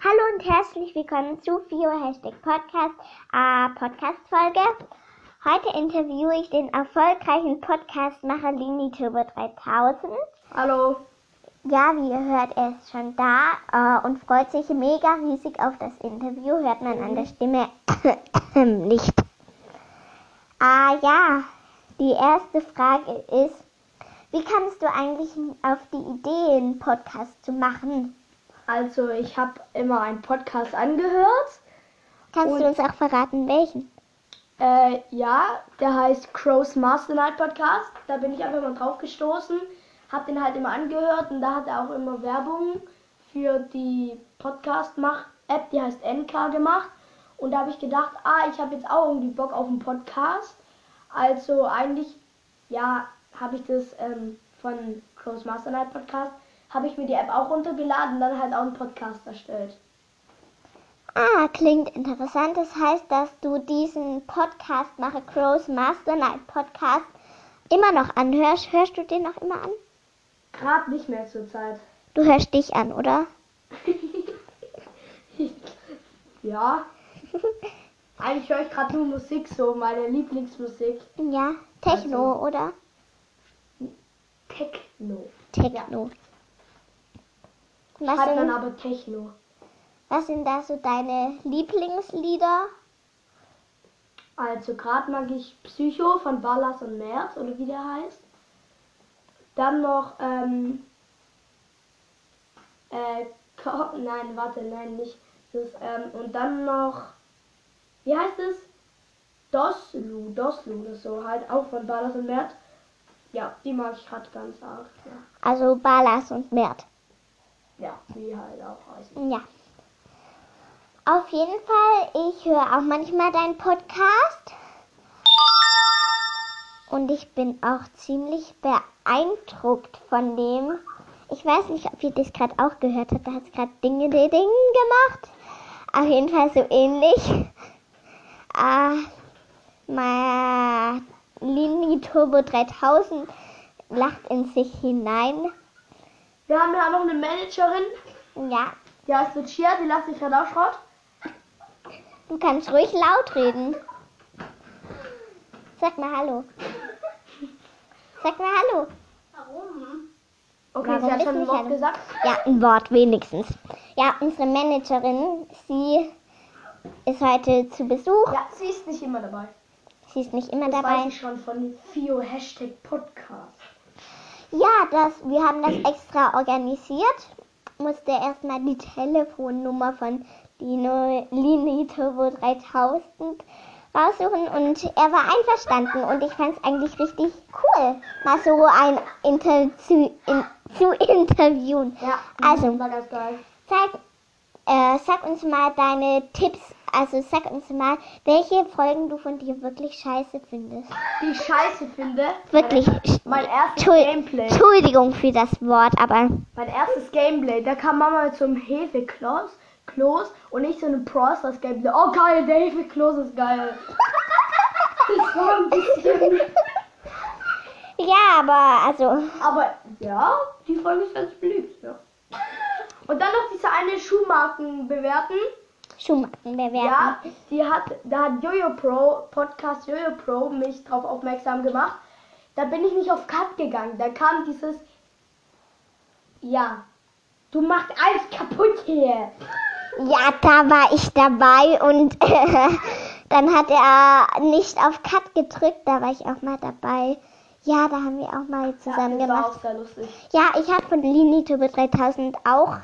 Hallo und herzlich willkommen zu FIO Hashtag Podcast, äh, Podcast Folge. Heute interviewe ich den erfolgreichen Podcastmacher Lini Turbo 3000. Hallo. Ja, wie ihr hört, er ist schon da äh, und freut sich mega riesig auf das Interview. Hört man an der Stimme nicht. Ah ja, die erste Frage ist, wie kamst du eigentlich auf die Idee, einen Podcast zu machen? Also ich habe immer einen Podcast angehört. Kannst Und- du uns auch verraten, welchen? Äh, ja, der heißt Crow's Master Night Podcast. Da bin ich einfach mal drauf gestoßen, habe den halt immer angehört und da hat er auch immer Werbung für die Podcast-App, die heißt NK gemacht. Und da habe ich gedacht, ah, ich habe jetzt auch irgendwie Bock auf einen Podcast. Also eigentlich, ja, habe ich das ähm, von Crow's Master Night Podcast, habe ich mir die App auch runtergeladen und dann halt auch einen Podcast erstellt. Ah, klingt interessant. Das heißt, dass du diesen Podcast mache, Crow's Master Night Podcast, immer noch anhörst. Hörst du den noch immer an? Gerade nicht mehr zur Zeit. Du hörst dich an, oder? Ja. Eigentlich höre ich gerade nur Musik, so meine Lieblingsmusik. Ja, Techno, Also- oder? Techno. Techno. Was, man sind, aber Techno. was sind da so deine Lieblingslieder? Also gerade mag ich Psycho von Ballas und Merz, oder wie der heißt. Dann noch, ähm, äh, Ko- nein, warte, nein, nicht. Das, ähm, und dann noch, wie heißt es? Doslu, Doslu oder so, halt auch von Ballas und Merz. Ja, die mag ich gerade ganz arg. Ja. Also Balas und Mert. Ja, wie halt auch heißen. Ja. Auf jeden Fall, ich höre auch manchmal deinen Podcast. Und ich bin auch ziemlich beeindruckt von dem. Ich weiß nicht, ob ihr das gerade auch gehört habt. Da hat es gerade Dinge, die Ding gemacht. Auf jeden Fall so ähnlich. Äh, mein Lini Turbo 3000 lacht in sich hinein. Wir haben ja noch eine Managerin, Ja, die heißt Lucia, die lacht sich gerade auch Schrott. Du kannst ruhig laut reden. Sag mal Hallo. Sag mal Hallo. Okay, Warum sie hat schon ein nicht Wort Hallo? gesagt. Ja, ein Wort wenigstens. Ja, unsere Managerin, sie ist heute zu Besuch. Ja, sie ist nicht immer dabei. Sie ist nicht immer Das dabei. weiß ich schon von FIO Hashtag Podcast. Ja, das, wir haben das extra organisiert. Musste erstmal die Telefonnummer von Lini Turbo 3000 raussuchen und er war einverstanden und ich fand es eigentlich richtig cool, mal so ein Inter zu, in, zu interviewen. Ja, Also. war ganz geil. Sag, äh, sag uns mal deine Tipps, also sag uns mal, welche Folgen du von dir wirklich scheiße findest. Die ich scheiße finde. Wirklich. Mein erstes Entschuld- Gameplay. Entschuldigung für das Wort, aber Mein erstes Gameplay. Da kam Mama mit so einem Hefekloß. Kloß und nicht so eine Prosters Gameplay. Oh geil, der Hefekloß ist geil. Das war ein bisschen. ja, aber also Aber ja, die Folge ist ganz beliebt, ja. Und dann noch diese eine Schuhmarken bewerten. Schuhmarken bewerten. Ja, die hat, da hat Jojo Pro, Podcast Jojo Pro, mich darauf aufmerksam gemacht. Da bin ich nicht auf Cut gegangen. Da kam dieses, ja, du machst alles kaputt hier. Ja, da war ich dabei und dann hat er nicht auf Cut gedrückt, da war ich auch mal dabei. Ja, da haben wir auch mal zusammen das war gemacht. auch sehr lustig. Ja, ich habe von Lini Tube 3000 auch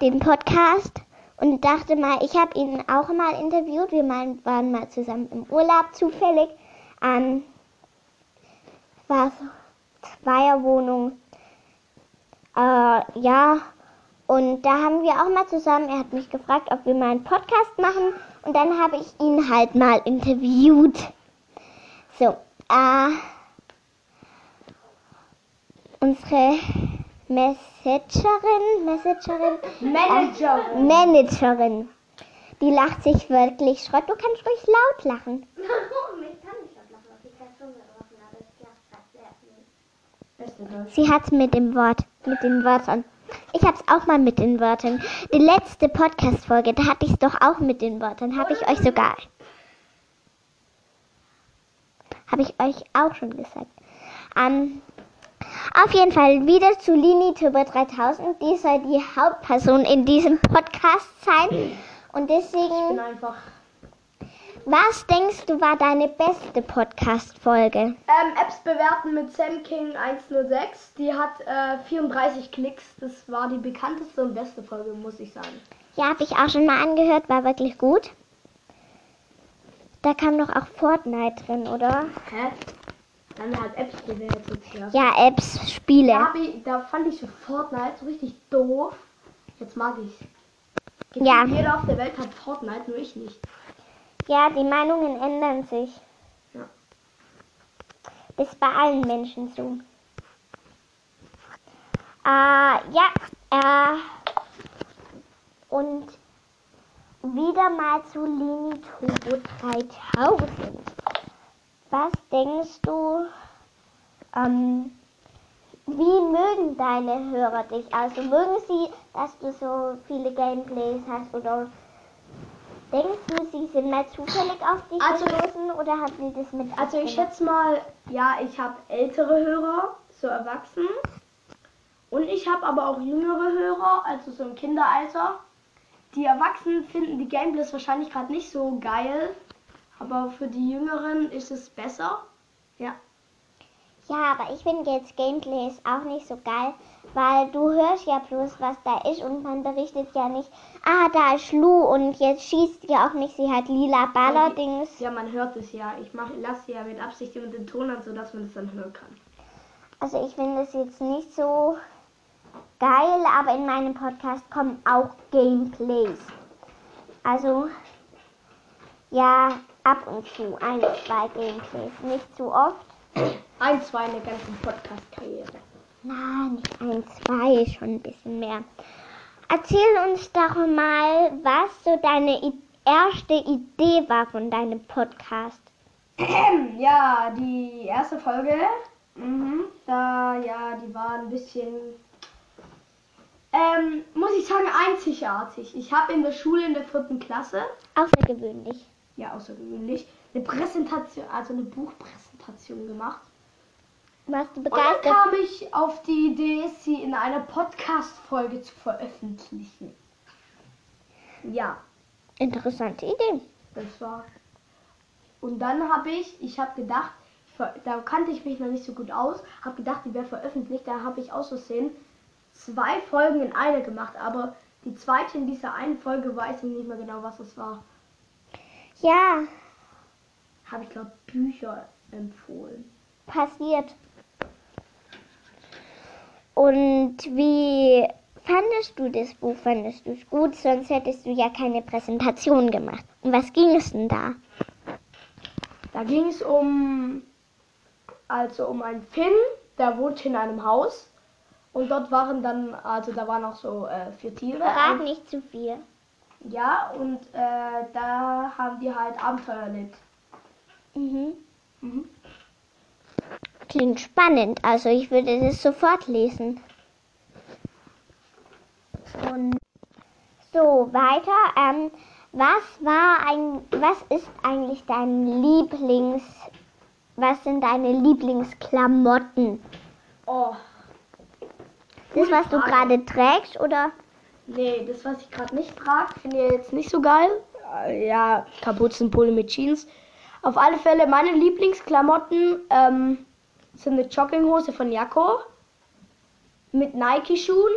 den Podcast und dachte mal, ich habe ihn auch mal interviewt. Wir waren mal zusammen im Urlaub zufällig an war so Zweierwohnung. Äh, ja, und da haben wir auch mal zusammen, er hat mich gefragt, ob wir mal einen Podcast machen und dann habe ich ihn halt mal interviewt. So, äh, unsere Messagerin, Messagerin, Managerin. Managerin, die lacht sich wirklich Schrott. Du kannst ruhig laut lachen. Beste Deutsch. Sie hat's mit dem Wort, mit den Wörtern. Ich hab's auch mal mit den Wörtern. Die letzte Podcast-Folge, da hatte ich's doch auch mit den Wörtern. Habe ich euch sogar. Habe ich euch auch schon gesagt. Ähm, auf jeden Fall wieder zu Lini Tuber 3000. Die soll die Hauptperson in diesem Podcast sein. Und Ich bin deswegen, einfach. was denkst du war deine beste Podcast-Folge? Ähm, Apps bewerten mit Sam King 106. Die hat äh, 34 Klicks. Das war die bekannteste und beste Folge, muss ich sagen. Ja, habe ich auch schon mal angehört, war wirklich gut. Da kam doch auch Fortnite drin, oder? Hä? Dann halt Apps bewertet. Ja. Ja, Apps, Spiele. Da, ich, da fand ich so Fortnite so richtig doof. Jetzt mag ich's. Gefühlt Ja. Jeder auf der Welt hat Fortnite, nur ich nicht. Ja, die Meinungen ändern sich. Ja. Das ist bei allen Menschen so. Äh, ja, äh, und wieder mal zu Lini Turbo 3000. Was denkst du, ähm, wie mögen deine Hörer dich? Also mögen sie, dass du so viele Gameplays hast oder denkst du, sie sind mal zufällig auf dich Also- gestoßen oder hat sie das mit Also ich schätze mal, ja, ich habe ältere Hörer, so erwachsen. Und ich habe aber auch jüngere Hörer, also so im Kinderalter. Die Erwachsenen finden die Gameplays wahrscheinlich gerade nicht so geil. Aber für die Jüngeren ist es besser. Ja. Ja, aber ich finde jetzt Gameplays auch nicht so geil, weil du hörst ja bloß, was da ist und man berichtet ja nicht, ah, da ist Lu und jetzt schießt ja auch nicht, sie hat lila Ballerdings. Ja, man hört es ja. Ich mach, lasse ja mit Absicht immer den Ton an, sodass man es dann hören kann. Also ich finde es jetzt nicht so geil, aber in meinem Podcast kommen auch Gameplays. Also ja, ab und zu ein, zwei Gameplays, nicht zu oft. Ein, zwei in der ganzen Podcast-Karriere. Nein, nicht ein, zwei, schon ein bisschen mehr. Erzähl uns doch mal, was so deine erste Idee war von deinem Podcast. Ja, die erste Folge, mhm, da, ja, die war ein bisschen, ähm, muss ich sagen, einzigartig. Ich habe in der Schule in der vierten Klasse, Außergewöhnlich. Ja, außergewöhnlich, eine Präsentation, also eine Buchpräsentation gemacht. Warst du Und dann begeistert? kam ich auf die Idee, sie in einer Podcast-Folge zu veröffentlichen. Ja, Interessante Idee. Das war. Und dann habe ich, ich habe gedacht, da kannte ich mich noch nicht so gut aus, habe gedacht, die wäre veröffentlicht. Da habe ich aus Versehen zwei Folgen in eine gemacht, aber die zweite in dieser einen Folge weiß ich nicht mehr genau, was es war. Ja, Habe ich glaube Bücher empfohlen. passiert. Und wie fandest du das Buch? Fandest du es gut? Sonst hättest du ja keine Präsentation gemacht. Und was ging es denn da? Da ging es um, also um einen Finn, der wohnt in einem Haus. Und dort waren dann, also da waren auch so äh, vier Tiere. Verrat nicht zu viel. Ja, und äh, da haben die halt Abenteuer erlebt. Mhm. Mhm. Klingt spannend. Also ich würde das sofort lesen. Und so weiter. Ähm, was war ein, was ist eigentlich dein Lieblings, was sind deine Lieblingsklamotten? Oh, Das, was du gerade trägst, oder? Nee, das, was ich gerade nicht trage, finde ich jetzt nicht so geil. Äh, Ja, Kapuzenpulli mit Jeans. Auf alle Fälle, meine Lieblingsklamotten ähm, sind eine Jogginghose von Jacko mit Nike-Schuhen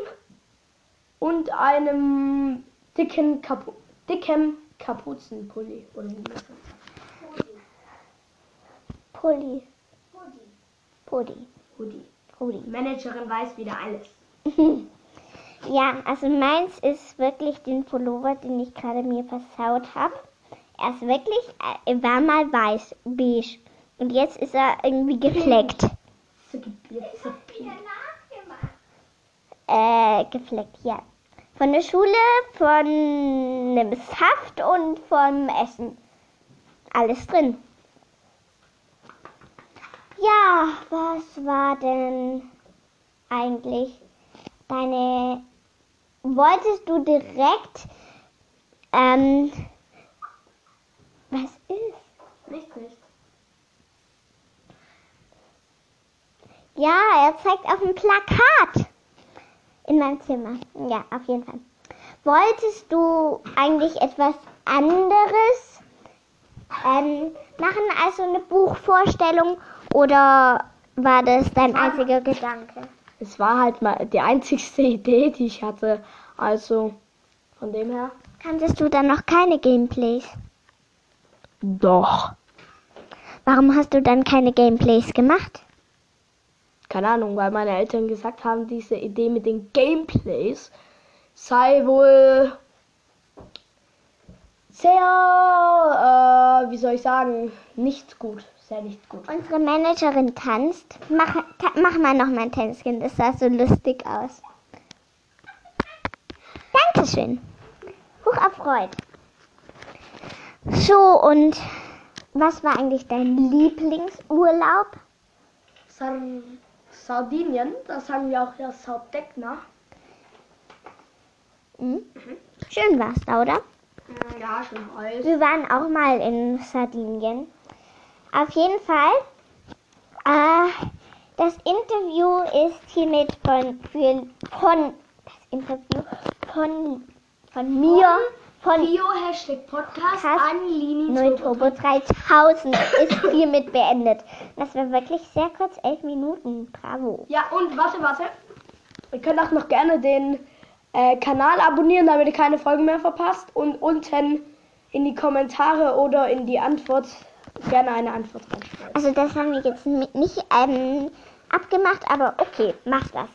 und einem dicken Kapu dickem Kapuzenpulli. Oder wie das. Pulli. Pulli. Pulli. Die Managerin weiß wieder alles. Ja, also meins ist wirklich den Pullover, den ich gerade mir versaut habe. Er ist wirklich, äh, er war mal weiß, beige. Und jetzt ist er irgendwie gefleckt. So geblitzt. Äh, gefleckt, ja. Von der Schule, von einem Saft und vom Essen. Alles drin. Ja, was war denn eigentlich deine, wolltest du direkt, ähm, was ist? Nicht, nicht. Ja, er zeigt auf dem Plakat in meinem Zimmer. Ja, auf jeden Fall. Wolltest du eigentlich etwas anderes ähm, machen als so eine Buchvorstellung oder war das dein einziger Gedanke? Es war halt mal die einzigste Idee, die ich hatte. Also, von dem her. Kanntest du dann noch keine Gameplays? Doch. Warum hast du dann keine Gameplays gemacht? Keine Ahnung, weil meine Eltern gesagt haben, diese Idee mit den Gameplays sei wohl sehr, äh, wie soll ich sagen, nicht gut. Sehr nicht gut. Unsere Managerin tanzt. Mach, ta mach mal noch mal ein Tänzchen, das sah so lustig aus. Dankeschön. Hoch erfreut. So, und was war eigentlich dein Lieblingsurlaub? Sar Sardinien, das sagen wir auch ja Sardegna. Hm? Schön war's da, oder? Ja, schon alles. Wir waren auch mal in Sardinien. Auf jeden Fall. Äh, das Interview ist hiermit von, von das Interview von, von mir, von Bio Hashtag Podcast Podcast an Lini Turbo 3000 ist hiermit beendet. Das war wirklich sehr kurz, elf Minuten. Bravo. Ja, und warte, warte. Ihr könnt auch noch gerne den äh, Kanal abonnieren, damit ihr keine Folgen mehr verpasst. Und unten in die Kommentare oder in die Antwort gerne eine Antwort reinschreiben. Also das haben wir jetzt nicht ähm, abgemacht, aber okay, mach das.